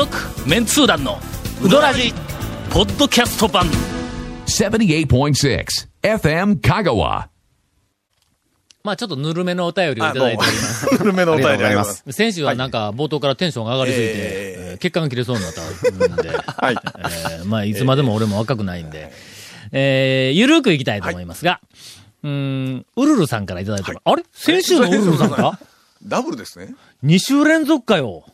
続メンツー団のウドラジポッドキャスト版78.6 FM Kagawa. まあちょっとぬるめのお便りをいただいております。ぬるめのお便りあります。先週はなんか冒頭からテンションが上がりすぎて、えーえー血管が切れそうになったんで、はい。えーまあいつまでも俺も若くないんで、えーゆるくいきたいと思いますが、うーん、ウルルさんからいただいておりますあれ？先週のウルルさんか？ダブルですね。?2 週連続かよ。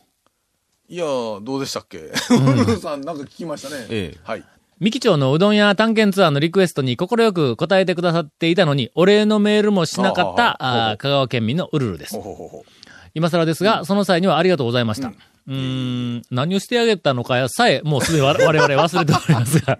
いやー、どうでしたっけ？ウルルさん、なんか聞きましたね。ええはい。三木町のうどん屋探検ツアーのリクエストに快く答えてくださっていたのに、お礼のメールもしなかった、ああ香川県民のウルルですほ。うほうほ。今更ですが、その際にはありがとうございました。うーん、何をしてあげたのかさえ、もうすでに我我々忘れておりますが、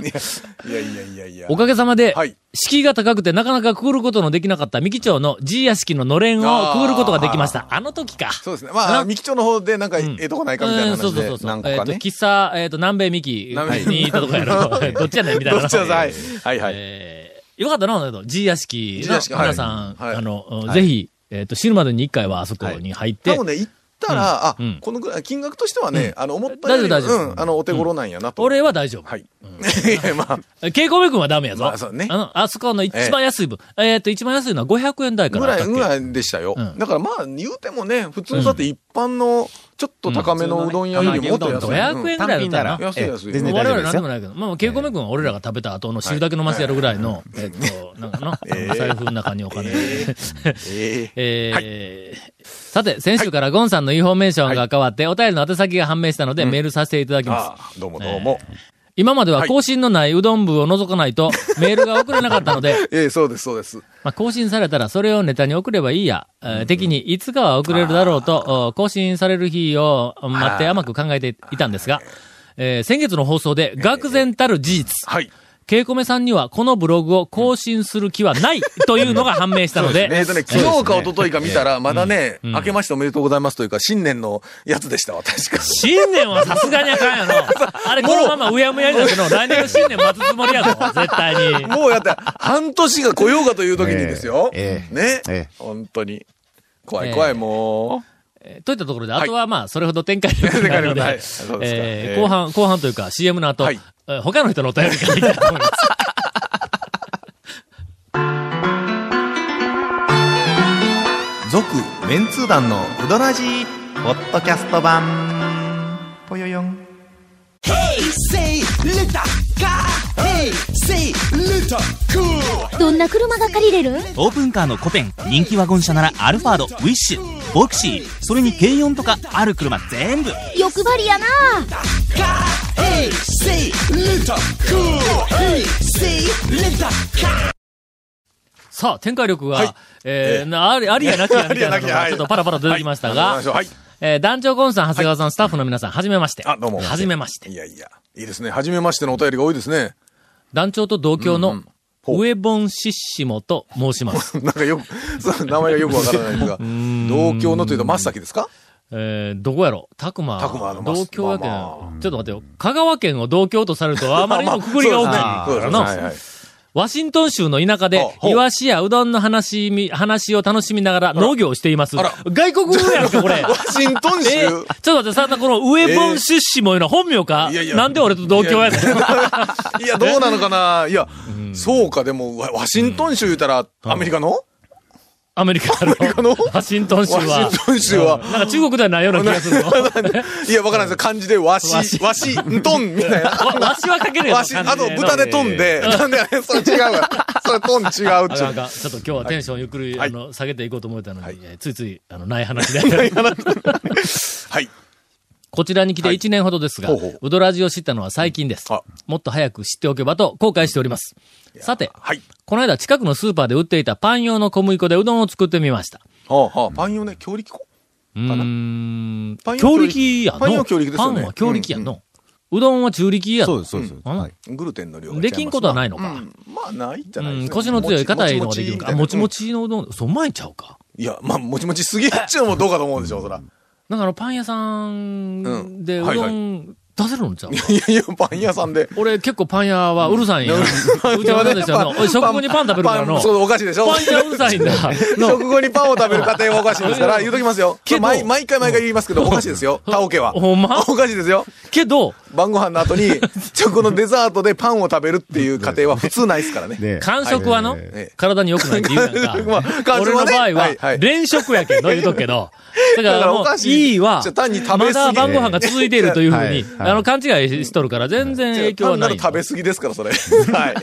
いやいやいやいや。おかげさまで、はい敷居が高くてなかなかくぐることのできなかった三木町の G 屋敷ののれんをくぐることができました。あの時か。そうですね。まあ、あ三木町の方でなんか、ええとこないかみたいなうんそうそうそうそう。えっ、と。喫茶、えっ、と、南米三木に行ったとこやろ。どっちやねんみたいな。どっちだはい。はいはい。えーよかったな、G 屋敷の皆さん、はいあの、はいぜひ、えっ、と、死ぬまでに一回はあそこに入って、多分ね、たら、あうん、このぐらい、金額としてはね、あの、思ったより、大丈夫大丈夫うん、あの、お手頃なんやなと。俺は大丈夫。はい。まあ、稽古目君はダメやぞ。まあそうねあの、あそこの一番安い分。えっ、と、一番安いのは500円台かぐらい、らあったっけ？ぐらいでしたよ。うんだからまあ、言うてもね、普通だって一般の、ちょっと高めのうどん屋よりももっと安い。500円ぐらいだったらうん安い安い。我々なんでもないけど、まあ、稽古目君は俺らが食べた後の汁だけ飲ませやるぐらいの、えっと、なんかの、ええ財布の中にお金。えさて、先週からゴンさんのインフォメーションが変わって、お便りの宛先が判明したので、メールさせていただきます。どうもどうも。今までは更新のないうどん部を除かないと、メールが送れなかったので、ええ、そうです、そうです。まあ、更新されたらそれをネタに送ればいいや。えー的にいつかは送れるだろうと、お更新される日を待って甘く考えていたんですが、えー先月の放送で、愕然たる事実。はい。ケイコメさんにはこのブログを更新する気はないというのが判明したので、えっとね、昨日か一昨日か見たら、まだね、ん明けましておめでとうございますというか、新年のやつでしたわ、確か。新年はさすがにあかんやろ。あれ、このままうやむやになっての、来年の新年待つつもりやぞ、絶対に。もうやって、半年が来ようかという時にですよ。ええね。ええ本当に。怖い怖い、もえーといったところで、あとはまあ、それほど展開力がないので、はいえええー後半、後半というか CM の後、はいえー他の人のお便りからいきたいと思います。続、メンツー団のうどらじポッドキャスト版。ぽよよん。どんな車が借りれる？オープンカーのコペン、人気ワゴン車ならアルファード、ウィッシュ、ボクシー、それに軽4とかある車全部。欲張りやな.さあ、展開力が、はいえーなあり、ありやなきやみたいなのが、ちょっとパラパラ出てきましたが、はいはいえー団長コンさん、長谷川さん、スタッフの皆さん、はじめまして。あどうもはじめましてい。やいや、いいですね。初めましてのお便りが多いですね。団長と同郷の、ウエボンシッシモと申します。なんかよく、その名前がよくわからないですが、同郷のというと真っ先ですか？えー、どこやろ？たくま。たくまのま同郷やけん、まあまちょっと待ってよ。香川県を同郷とされると、あまりにもくくりが大きいか。らな。ワシントン州の田舎でイワシやうどんの話み、話を楽しみながら農業をしています。外国語やんか、これ。ワシントン州？えーちょっと待って、さ、このウェボン出資もいうのは本名か、いやいや。なんで俺と同郷やねん。いや、どうなのかな？いや、そうか、でも、ワワシントン州言ったら、アメリカの？アメリカのワシントン州は。ワシントン州は。なんか中国ではないような気がするの。いや、わからないです漢字で、わし、わしとん、みたいな。わわしはかけるやわし、あと豚で飛んで、なんで、それ違うわ。それ飛ん違う。ちょっと今日はテンションゆっくり、はい。あの、下げていこうと思ったのに、ついつい、あの、ない話で。はい。こちらに来てはい1年ほどですが、ほうほううどらじを知ったのは最近ですあ。もっと早く知っておけばと後悔しております。さて、はい。この間近くのスーパーで売っていたパン用の小麦粉でうどんを作ってみました。はあはあ、パン用ね、強力粉うーん、パン用強力やの？パン用強力ですよねパンは強力やの？うどんは中力やの？そうです、そうです。うんはい。グルテンの量できんことはないのかうんまあ、ないじゃないうん、ですか。腰の強い硬いのができるか？あもちもち。ちのうどん、そう、うまいんちゃうか。いや、まあ、もちもちすぎっちゅうのもどうかと思うでしょう、そら。だからパン屋さんでうどん、出せるんちゃう？いやいや、パン屋さんで。俺結構パン屋はうるさいんや。うちはなんですよ。食後にパン食べるからの。そう、おかしいでしょパン屋うるさいんだ。の食後にパンを食べる過程はおかしいですから、言うときますよ。毎毎回毎回言いますけど、おかしいですよ。タオケは。ほんま？おかしいですよ。けど、晩ご飯の後に、チョコのデザートでパンを食べるっていう過程は普通ないですからね。ね間食はの？ええ、体に良くないって言うやん俺の場合はいは、はい連食やけんの言うとくけど。だからいいいはじゃあ単に、食べ過ぎまだ晩ご飯が続いているというふうに、あの、勘違いしとるから全然影響はない。食べ過ぎですから、それ。はい。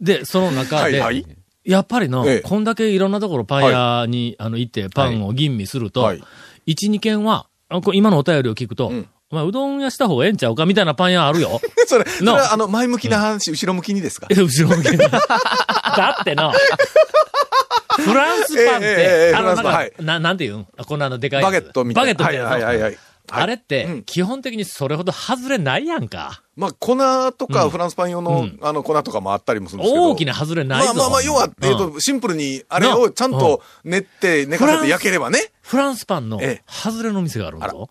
で、その中ではいはい、やっぱりのええ、こんだけいろんなところパン屋に、あの、行ってパンを吟味するとはい、一、二軒は、今のお便りを聞くとん、お前うどん屋した方がええんちゃうかみたいなパン屋あるよ。それ、それあの、前向きな話、後ろ向きにですか？え、後ろ向けに。だってな、フランスパンっえええええて、えあの、なんかはい、な、なんて言うん？あこんなあのでかい。バゲットみたいな。バゲットみたいな。はいはいはいはい。あれって、うん基本的にそれほど外れないやんか。まあ、粉とか、うんフランスパン用のうん、あの、粉とかもあったりもするんですけど。大きな外れないぞ。まあまあまあ、要は、えっうんと、シンプルに、あれをちゃんと練って、寝かせて焼ければね。フランスパンのええ外れの店があるんぞ。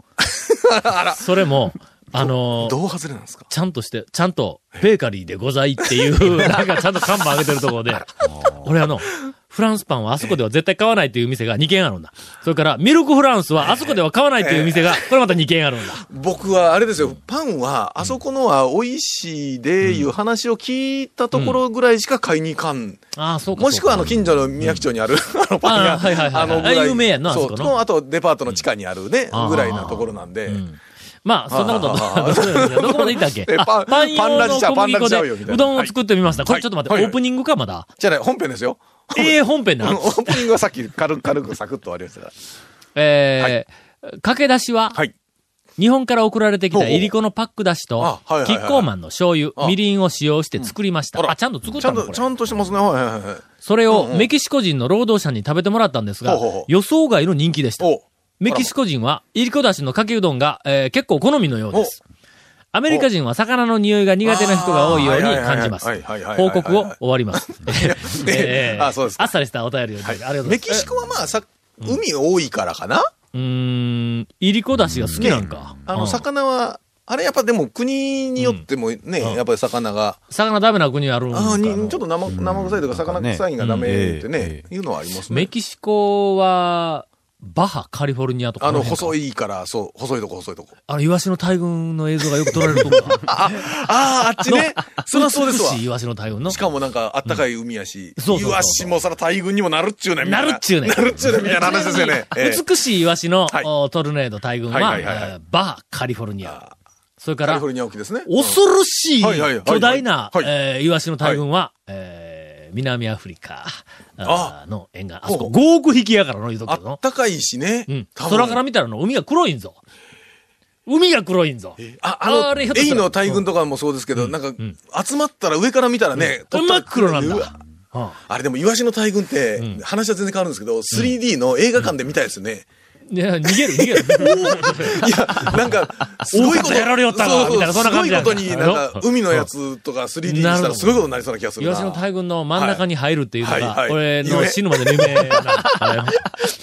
あら。それも、あのーどう外れなんですか？ちゃんとして、ちゃんと、ベーカリーでございっていう、なんかちゃんと看板上げてるところで、俺あの、フランスパンはあそこでは絶対買わないっていう店が2軒あるんだ。それから、ミルクフランスはあそこでは買わないっていう店が、これまた2軒あるんだ。僕は、あれですよ、パンは、あそこのは美味しいで、いう話を聞いたところぐらいしか買いに行かん。ああ、そうか。もしくは、あの、近所の宮城町にある、あの、パンあ屋。はいはいはいあの、ぐらい。あ有名やんなあそそう。このとあと、デパートの地下にあるねぐらいなところなんで。うんまあ、そんなこと、あ どこまで行ったっけ？パンパン用の小麦粉でうどんを作ってみました。これちょっと待って、はいオープニングか、まだ？じゃない、本編ですよ。ええ本編な。オープニングはさっき軽く、軽くサクッと終わりました。えー、駆け出しは、はい。日本から送られてきたいりこのパック出しとあはいはいはい、キッコーマンの醤油、あみりんを使用して作りました。あらあ、ちゃんと作ったの？これ。ちゃんとしてますね。はいはいはいはい。それをうんうんメキシコ人の労働者に食べてもらったんですがほうほうほう、予想外の人気でした。おメキシコ人は、いりこだしのかけうどんが、えー結構好みのようです。アメリカ人は魚の匂いが苦手な人が多いように感じます。はいはいはいはいはいはいはい。報告を終わります。ええ。あそうですか。あっさりしたお便りをいただきありがとうございます。メキシコはまあさ、海多いからかな？うーん、いりこだしが好きなんか。あの、うん。魚は、あれやっぱでも国によってもね、やっぱり魚が、魚ダメな国あるんか。ああ、ちょっと生、生臭いとか魚臭いがダメってね、うん。いうのはありますね。メキシコは、バハ、カリフォルニアとかあの、細いから、そう、細いとこ細いとこ。あの、イワシの大群の映像がよく撮られるとこか。あ、あ、あっちね。そりゃそうですわ美。しいイワシの大群のし。かもなんか、あったかい海やし、そうそうそうイワシもそら大群にもなるっちゅうねんみたいなるっちゅうねんなるっちゅうねんみたいな話ですよね。ええ美しいイワシの、はいおトルネード大群は、はいはいはいはいえーバハ、カリフォルニア。それからカリフォ、ルニア沖ですね。恐ろしいはいはいはい巨大な、はいえーイワシの大群は、えー南アフリカの沿岸。あそこ、ほう5億匹やからの、言うとくあけどのっ。たかいしね。うん。空から見たらの、海が黒いんぞ。海が黒いんぞ。あ、あの、エイの大群とかもそうですけど、なんか、集まったら上から見たらね、うん真っ黒なんだあれでも、イワシの大群って、話は全然変わるんですけど、3D の映画館で見たいですよね。いや、逃げる、逃げる。いや、なんか、すごいこと。やられよったわそうそうみたいなそんな感じすごいことに、なんか、海のやつとか 3D にしたらすごいことになりそうな気がするな。イワシの大群の真ん中に入るっていうのが、はいはい俺の死ぬまでの夢な。あれ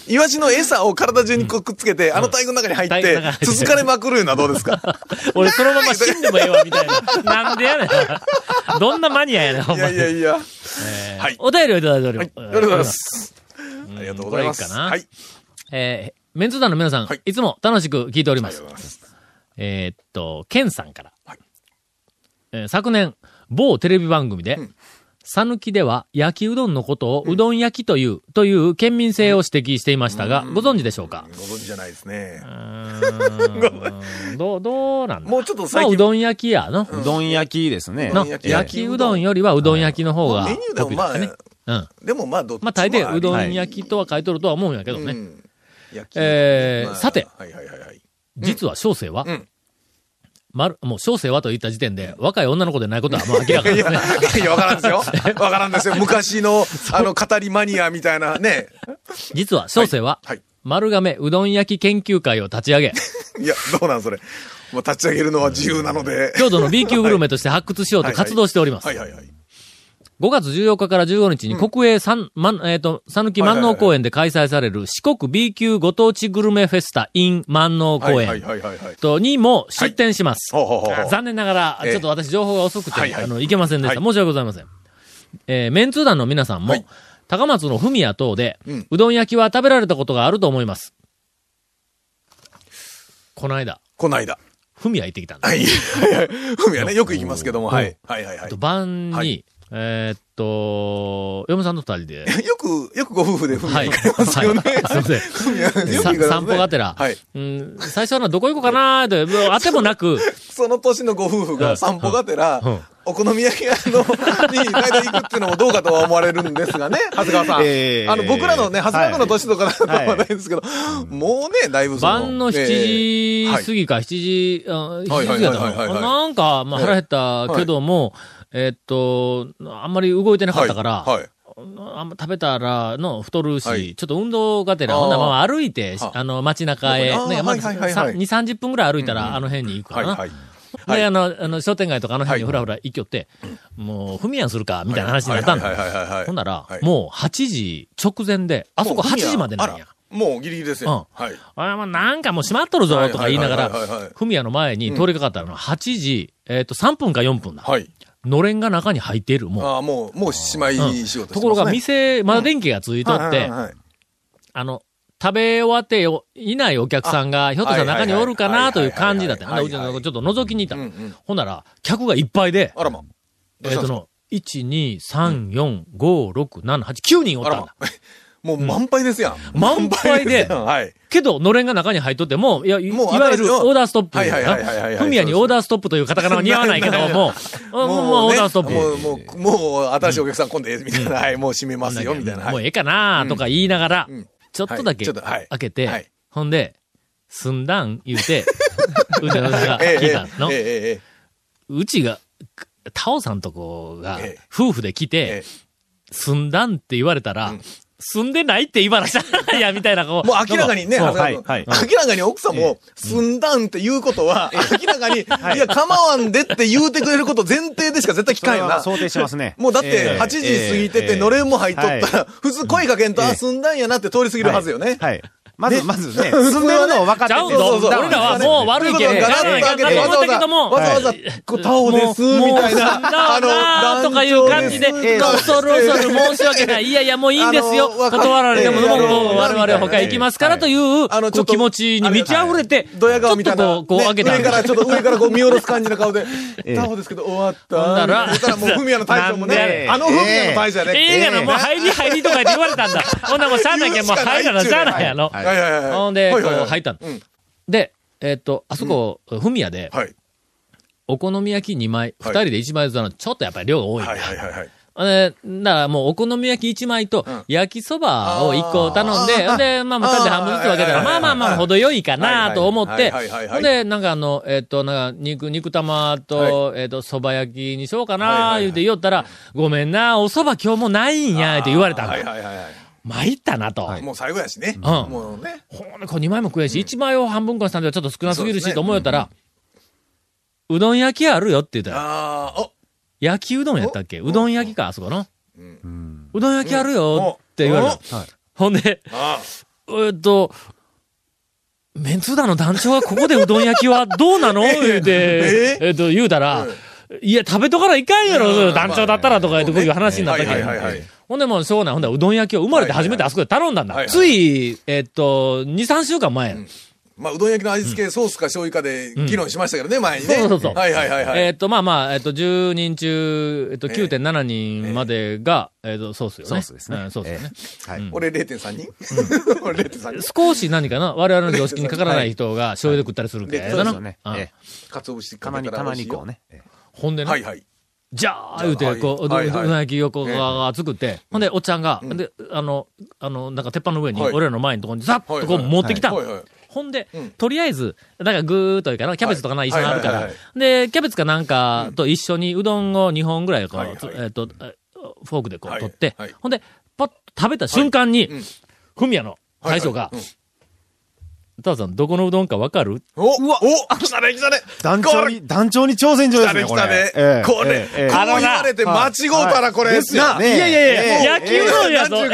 イワシの餌を体中にくっつけて、あの大群の中に入って続かれまくるのはどうですか？俺そのまま死んでもええわ、みたいな。なんでやねん。どんなマニアやねん、ほんい。やいやいや。えーはいお便りをいただいております。はい、ありがとうございます。ありがとうございます。これいいかなはい。えーメンツ団の皆さん、はいい、つも楽しく聞いておりますます。えーっと、ケンさんから。はいえー昨年、某テレビ番組でん、讃岐では焼きうどんのことをうどん焼きという、という県民性を指摘していましたが、ご存知でしょうか？ご存知じゃないですね。う どう、どうなんだ？もうちょっとまあ、最近。うどん焼きやの。うどん焼きですね。のうどん焼きうどんよりはうどん焼きの方がメニューでも。うん。でもまあ、どっちもまあ、大抵うどんん焼きとは書いとるとは思うんやけどね。うん焼きまあえーさてはいはいはいはい。実は小生は、うんまる、もう小生はと言った時点で、若い女の子でないことはもう明らかいや、ですね。いや、わからんですよ。わからんですよ。昔の、あの、語りマニアみたいなね。実は小生は、はい。丸亀うどん焼き研究会を立ち上げ、いや、どうなんそれ。もう立ち上げるのは自由なので。郷土の B 級グルメとして発掘しようと活動しております。はいはいはい。5月14日から15日に国営三、まん、えっ、と、さぬき万能公園で開催される四国 B 級ご当地グルメフェスタ in 万能公園。とにも出展します。残念ながら、ええちょっと私情報が遅くて、はいはいあの、いけませんでした。はい申し訳ございません。えーメンツー団の皆さんも、はい高松のフミヤ等で、ううんどん焼きは食べられたことがあると思います。この間、こないだ。フミヤ行ってきたんです。はい。はいはい。ふみはね、よく行きますけども、うんはい。はいはいはいと。晩に、はいえーっと、嫁さんと二人で、よく、よくご夫婦でふみははい。行かれますよね。はいすいません。よ散歩がてら、はい。うん、最初はな、どこ行こうかなーって、もうあてもなく、その年のご夫婦うん。が散歩がてらうん、お好み焼き屋の、に大体行くっていうのもどうかとは思われるんですがね、長谷川さん。えーあの、僕らのね、長谷川君の年とかだとははいないですけど、もうね、だいぶその。晩の7時過ぎか7時、あ7時過ぎだったはいはいはいはいはいのなんか、まあ腹減ったけども、えっと、あんまり動いてなかったから、はい。はいあんま食べたらの太るし、はいちょっと運動がてら、ほんならまあ歩いて、ああの街中へ、ね、まあ、はいはいはいはい2、30分ぐらい歩いたら、あの辺に行くかな。はいはい。で、あの、あの、商店街とかあの辺にはいふらふら行きよって、もう、踏みやんするか、みたいな話になったんだ。はいはいはいはいはい。ほんなら、はいもう8時直前で、あそこ8時までなんや。もうギリギリですよ。はい。あまあ、なんかもう閉まっとるぞとか言いながらはいはいはいはいはい、フミヤの前に通りかかったのは8時、えっと、3分か4分だ。はい。のれんが中に入っている、もう。ああ、もう、もうしまいうん仕事してますねところが、店、まだ電気がついとってあの、食べ終わってよいないお客さんが、ひょっとしたら中におるかなという感じだって。ほんでうちのちょっと覗きに行ったうんうん。ほんなら、客がいっぱいで、あらま。えっとの、1、2、3、4、5、6、7、8、9人おったんだ。。もう満杯ですやん。満杯で。はい。けど、のれんが中に入っとっても、いや、いわゆるオーダーストップ。はいはいはいはいはい。フミヤにオーダーストップというカタカナは似合わないけども、もう、もうオーダーストップ。もう、もう、もう、新しいお客さん来んでええみたいな。はい、もう閉めますよ、みたいな。はい。もうええかなとか言いながら、うん。ちょっとだけ開けて、はい。ほんで、すんだん言うて、うちの親が聞いたの。うちが、タオさんとこがええ、夫婦で来えてえ、すんだんって言われたら、住んでないって言わなしゃ、いや、みたいな、こう。もう明らかにね、そう長谷川君はい明らかに奥さんも、すんだんって言うことは、明らかに、いや、構わんでって言うてくれること前提でしか絶対聞かんよな。想定してますね。もうだって、ええ8時過ぎてて、ええのれんも入っとったはら、普通声かけんと、ええあ、すんだんやなって通り過ぎるはずよね。はい。まず、ねまずね、住んでるのを分かっててちゃうんぞそうそうそう俺らはもう悪いけん、ということはガラッと開けてええ思ったけども、わざわざ、こうタオです、みもうたいな。もうだなとかいう感じで、恐る恐る申し訳ない。いやいや、もういいんですよ。断られても、ええもう我々他行きますからという、気持ちに満ち溢れて、ドヤ顔みたいな。ちょっとこう、こう開けた上から、ちょっと上からこう 見下ろす感じの顔で、えタオですけど終わった。ならそしたらもう、フミヤの大将もねで、あのフミヤの大将やね。ええがな、もう入り入りとかて言われたんだ。ほんならもうしゃあないけん、もう入らなしゃあないやろ。はいはいはいはい。ほんで、こう入ったの。うん。で、えっと、あそこ、フミヤで、はい。お好み焼き2枚、2はい。人で1枚ずつなの、ちょっとやっぱり量が多いんだ。はいはいはいはい。えーだからもうお好み焼き1枚とうん。焼きそばを1個頼んで、で、まあ、二人で半分ずつ分けたら、まあまあまあ、程よいかなと思ってほんで、なんかあの、えっと、なんか、肉、肉玉と、えっと、蕎麦焼きにしようかな言うて言おったら、ごめんな、お蕎麦今日もないんや、って言われたの。はいはいはいはい。参ったなと。もう最後やしね。ん。もうね。ほんで、これ2枚も食えんし、1枚を半分こにしたんではちょっと少なすぎるし、と思うよったら、うどん焼きあるよって言ったら、ああ、お焼きうどんやったっけ？おうどん焼きか、あそこの？うん。うどん焼きあるよって言われた。はい ほんで、あえっと、メンツーダの団長はここでうどん焼きはどうなの？言うて、えっと、言うたら、いや、食べとからいかんやろ、団長だったらとか言ってこういう話になったけど。ほんでもうしょうがない。ほんでうどん焼きを生まれて初めてあそこで頼んだんだ。はいはいつい、えっと、2、3週間前。まあ、うどん焼きの味付け、ソースか醤油かで議論しましたけどね、前にね。そうそうそうはいはいはいはい。えっと、まあまあ、えっと、10人中、えっと、9.7人までが、えっと、ソースよね。ソースですねうんソースよね。はい。俺0.3人？俺0.3人少し何かな？我々の常識にかからない人が醤油で食ったりするけはいどな。そうですよね。うんええ鰹節たまに、たまにこうね。ほんでな、はいはい。じゃあ、言うて、こう、うどはいはい。うどん焼きをこう、が作って、ほんで、おっちゃんが、で、あの、あの、なんか鉄板の上に、はい。俺らの前のところにザッとこう持ってきた。ほんでうん、とりあえず、なんかぐーっというかな、キャベツとかな、はい。一緒にあるから。で、キャベツかなんかと一緒にうどんを2本ぐらいこうはいはい、つえっと、えフォークでこうはい取ってはい、ほんで、パッと食べた瞬間にうん、フミヤの大将がはい、タワさん、どこのうどんかわかる？おうわお来たね来たね団長に、団長に挑戦状ですね、これ。来たね来たねええこれ、ええこう言われて間違うたらこれですよね。いやいやいや、焼きうどんやぞ。う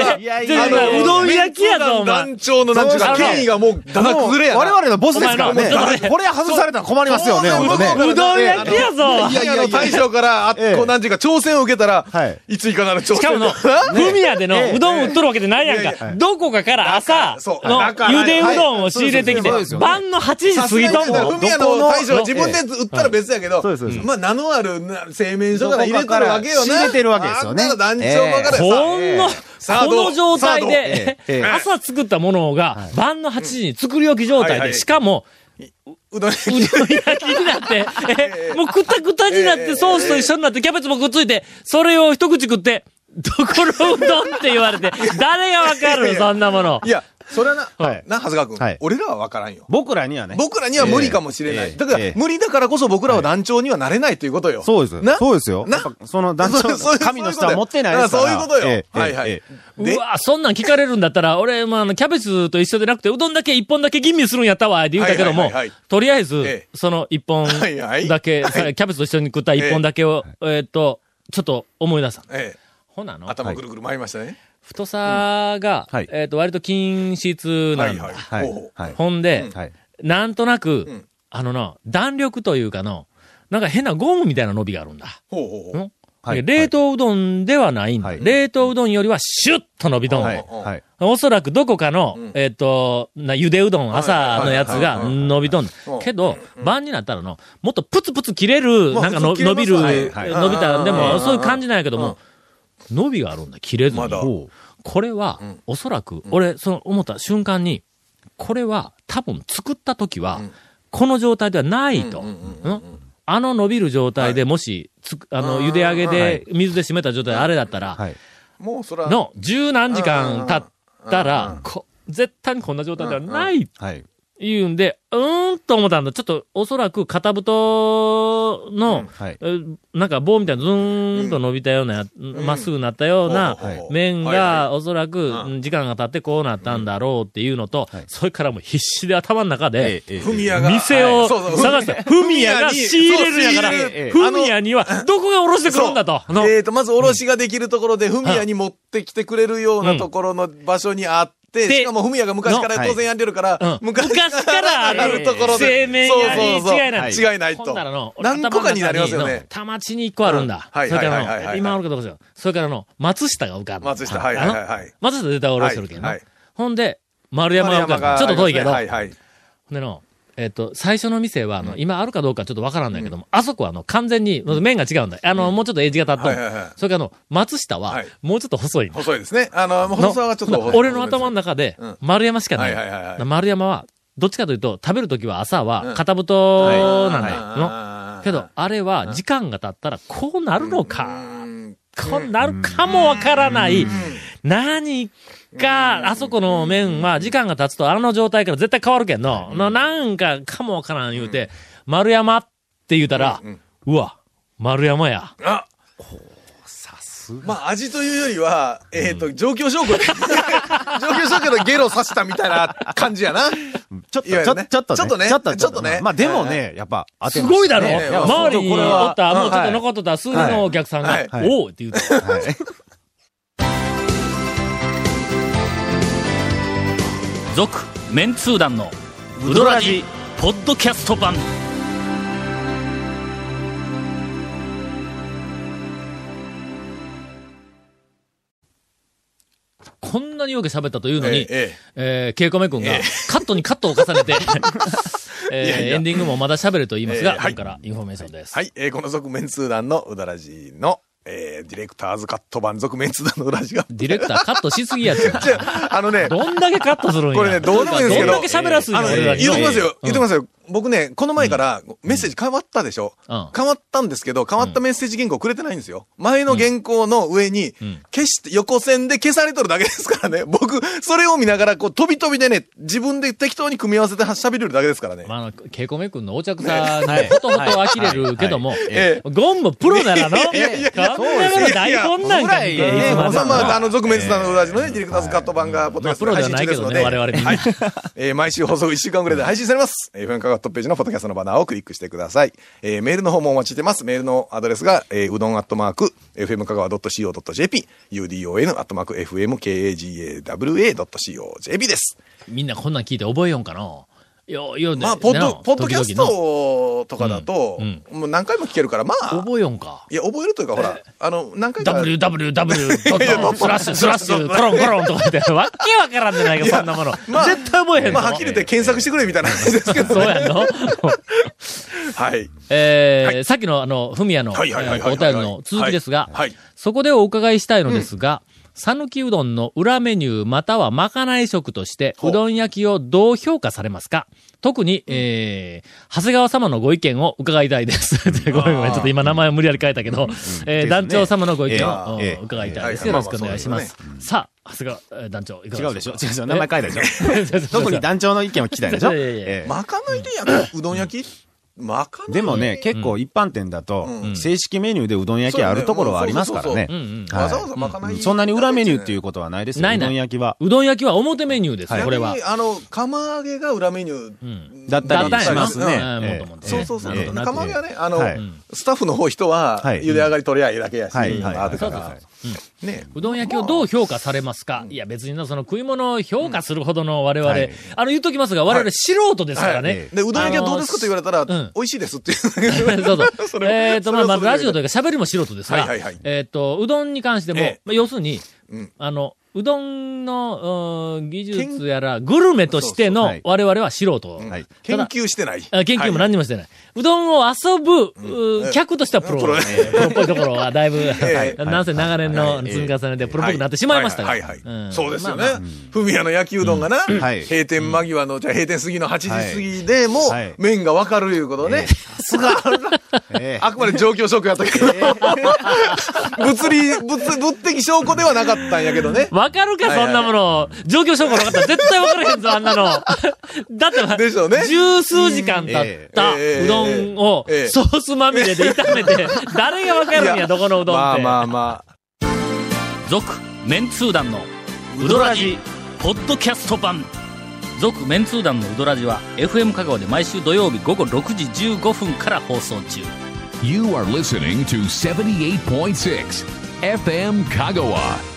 どん焼きやぞ、お前。団長のなんちゅうか、そう権威がもう、だだ崩れやな。我々のボスですからね。これ外されたら困りますよね、そうどん焼きやぞ。いやいや、大将から、あええこう、なんていうか、挑戦を受けたら、はいいついかなる挑戦。しかもの、ふみやでのうどん売っとるわけでないやんか。どこかから朝のゆでうどんを仕入れてきて。はいそうですよ、ね。晩の8時過ぎとん。のふみやの大将は自分で売ったら別やけどまあ、名のあるな製麺所から入れてるわけよな。どこかから仕入れてるわけですよね。団長ばかりさ。こんこの状態で朝作ったものが晩の8時に作り置き状態で、しかも、うどん焼き。になって、え、もうくたくたになって、ソースと一緒になって、キャベツもくっついて、それを一口食って、どこのうどんって言われて、誰がわかるのそんなもの。いや、それはな、はいな、長谷川君、はい俺らは分からんよ。僕らにはね。僕らには無理かもしれない。ええだから、ええ無理だからこそ僕らは団長にはなれないということよ。そうです。な？そうですよ。な？その団長神の下は持ってないですから。そういうことよええはいはいええで？うわ、そんなん聞かれるんだったら、俺、まあ、あの、キャベツと一緒でなくて、うどんだけ一本だけ吟味するんやったわ、って言うたけどもはいはいはいはい、とりあえずええ、その一本はいはいだけ、はいさキャベツと一緒に食った一本だけを、えーっと、ちょっと思い出した。えほなのえ、頭ぐるぐる回りましたね。太さが、はい。えーっと、割と均質なんだ。はいはい。はい。ほんで、はい。なんとなく、ん。あのな、弾力というかの、なんか変なゴムみたいな伸びがあるんだ。ほうほう。ほう。はい。冷凍うどんではないんだ。はい。冷凍うどんよりはシュッと伸びとんの。はい。はい。おそらくどこかの、ん。えっ、と、な、ゆでうどん朝のやつがはい。伸びとんうん。けど、晩になったらの、もっとプツプツ切れる、まあなんかの伸びる、伸びた、でもうんそういう感じなんやけども、伸びがあるんだ、切れずに。まこれは、おそらく、俺、その思った瞬間に、これは多分作った時は、この状態ではないと。うんあの伸びる状態でもし、あの、茹で上げで、水で締めた状態であれだったら、はい。もうそら、の十何時間経ったうん。ら、こ絶対にこんな状態ではない。はい。言うんで、うーんと思ったんだ。ちょっと、おそらく肩太の、はい。えなんか棒みたいなズーンと伸びたようなや、まっすぐなったような面が、おそらくうん。時間が経ってこうなったんだろうっていうのとはい、それからもう必死で頭の中で、ええふみやが。店をそうそう探して、フミヤがに仕入れるんやからフミヤにはどこが下ろしてくるんだと。の。えっと、まず、おろしができるところで、ふみやに持ってきてくれるようなところの場所にあって、でしかも、ふみやが昔からの当然やってるからうん、昔昔からあるところで。製麺屋に違いない違いないとほんならの、。何個かになりますよね。田町に一個あるんだ。うんはいそれからはいはいはいはいの、今あるかどうかしら。それからの、松下が浮かんだ。松下はいはいはい松下絶対下ろしてるけどなはいはいほんで、丸山が浮かんだ。ちょっと遠いけど。はいはい。ほんでの、えっと、最初の店は、あの、今あるかどうかちょっとわからんないけども、あそこはあの、完全に、麺が違うんだ。あの、もうちょっとエッジが立っとんはいはいはい。それからあの、松下ははい、もうちょっと細い。細いですね。あの、の細さはちょっと俺の頭の中でうん、丸山しかなはいはいはいはい。い。丸山は、どっちかというと、食べるときは朝は、肩太なんだよ。けど、あれは、時間が経ったら、こうなるのか。うん。こうなるかもわからない。何か、あそこの麺は、時間が経つと、あの状態から絶対変わるけんの。のなんか、かもわからん言うて、丸山って言うたら、うわ、丸山や。あまあ、味というよりは、えっと、状況証拠。で、状況証拠でゲロさしたみたいな感じやな。ちょっと、ね。ちょちょっとね。ちょっとね。ちょっと、ちょっとね。まあでもね、やっぱ、当てすごいだろ、ね周りにこれはおった、もうちょっはい。と残っとった数人のお客さんが、はい。はい。おうって言うた。続、メンツー団の、ウドラジ、ポッドキャスト版。こんなによく喋ったというのに、えええー、ケイコメ君が、カットにカットを重ねて、えーいやいや。エンディングもまだ喋ると言いますが、えーはい。今からインフォメーションです。はい、えーこの続面通談のうだらじの、えーディレクターズカット版続面通談のうだらじが。ディレクターカットしすぎやつ。あ、あのね、どんだけカットするんや。これねどうでもいいんですけどどんだけ喋らすんや。言うときますよ、うん言うときますよ。僕ね、この前からメッセージ変わったでしょ、うん。変わったんですけど、変わったメッセージ原稿くれてないんですよ。前の原稿の上にん、消して、横線で消されとるだけですからね。僕、それを見ながら、こう、飛び飛びでね、自分で適当に組み合わせて喋れるだけですからね。まあ、あの、ケイコメ君のお着さに、ほとほと呆れるけども、ええ。ゴンもプロならの、いやいやいやこんながの台本なんか。見て、いやいやいつまあまあ。の、続メンツ団の裏地のね、ディレクターズカット版が、ポッドキャストで配信中ですので、まあプロではないけどねはい。我々えー毎週放送1週間ぐらいで配信されます。えがトップページのポッドキャストのバナーをクリックしてください。えーメールの方もお待ちしてます。メールのアドレスが、えーうどんアットマーク、FM 香川 .co.jp、udon アットマーク、fmkagawa.co.jp です。みんなこんなん聞いて覚えよんかな？よ、よ、まあ、ポッなド、ポッドキャストとかだと、うんもう何回も聞けるから、まあ、覚えよんか。いや、覚えるというか、ほら、あの、何回か。www スラッシュスラッシュコロンコロンとかって、わけわからんじゃないか、そんなもの。まあ絶対覚えへんぞまあ、はっきり言って検索してくれみたいな話ですけど、そうやんの？はい。えさっきのあの、ふみやの、お便りの続きですが、そこでお伺いしたいのですが、讃岐うどんの裏メニューまたはまかない食として、ほう。うどん焼きをどう評価されますか？特に、えー、長谷川様のご意見を伺いたいです。ごめんごめん、ちょっと今名前を無理やり変えたけど、えー、団長様のご意見を、ええ。うん伺いたいです。ええよろしくお願いします。まあまさあ、長谷川えー団長、いかが違うでしょ？違うでしょ？名前変えたでしょ ょ特に団長の意見を聞きたいでしょ？まかないで焼くうどん焼き？まかない。でもね、結構一般店だと、正式メニューでうどん焼きあるところはありますからね。わざわざまかない、そんなに裏メニューっていうことはないですよ。ないない。うどん焼きは。うどん焼きは表メニューですよ、これは。逆。にあの、釜揚げが裏メニュー。うん。だったりしますね。そうそうそう。ええ。釜揚げはね、あの、はい。スタッフの方人は、はい。茹で上がり取りゃいいだけやし、はい。はい。あとかそうそうら。ね。うどん焼きをどう評価されますか、いや別になその食い物を評価するほどの我々、はいあの言っときますが、我々素人ですからね。はいで、うどん焼きはどうですかと言われたら、ん美味しいですっていう。そうそう。えっ、と、まあ、まあ、ラジオというか喋りも素人ですが、はいはいはいえっ、と、うどんに関しても、ええまあ要するに、うんあの、うどんの、うん技術やら、グルメとしての我々は素人。はい研究してない。あ研究もはい何にもしてない。うどんを遊ぶ、う客としてはプロ。プロっぽいところは だいぶ、ええ。なんせ長年の積み重ねでプロっぽくなってしまいましたが。はい。はい。そうですよね。ふみやの焼きうどんがな、はい。閉店間際の、じゃあ閉店過ぎの8時過ぎでもはい、麺がわかるいうことね。さすが。あくまで状況証拠やったけど。物理、物、物的証拠ではなかったんやけどね。わかるか、そんなもの。状況証拠なかったら絶対わからへんぞ、あんなの。だって、十数時間経ったええ。うどんをええソースまみれで炒めて、誰がわかるんや、どこのうどんって。まあまあまあ。続、メンツー団のウドラジ、ポッドキャスト版。続、メンツー団のウドラジは、FM 香川で毎週土曜日午後6時15分から放送中。You are listening to 78.6 FM Kagawa.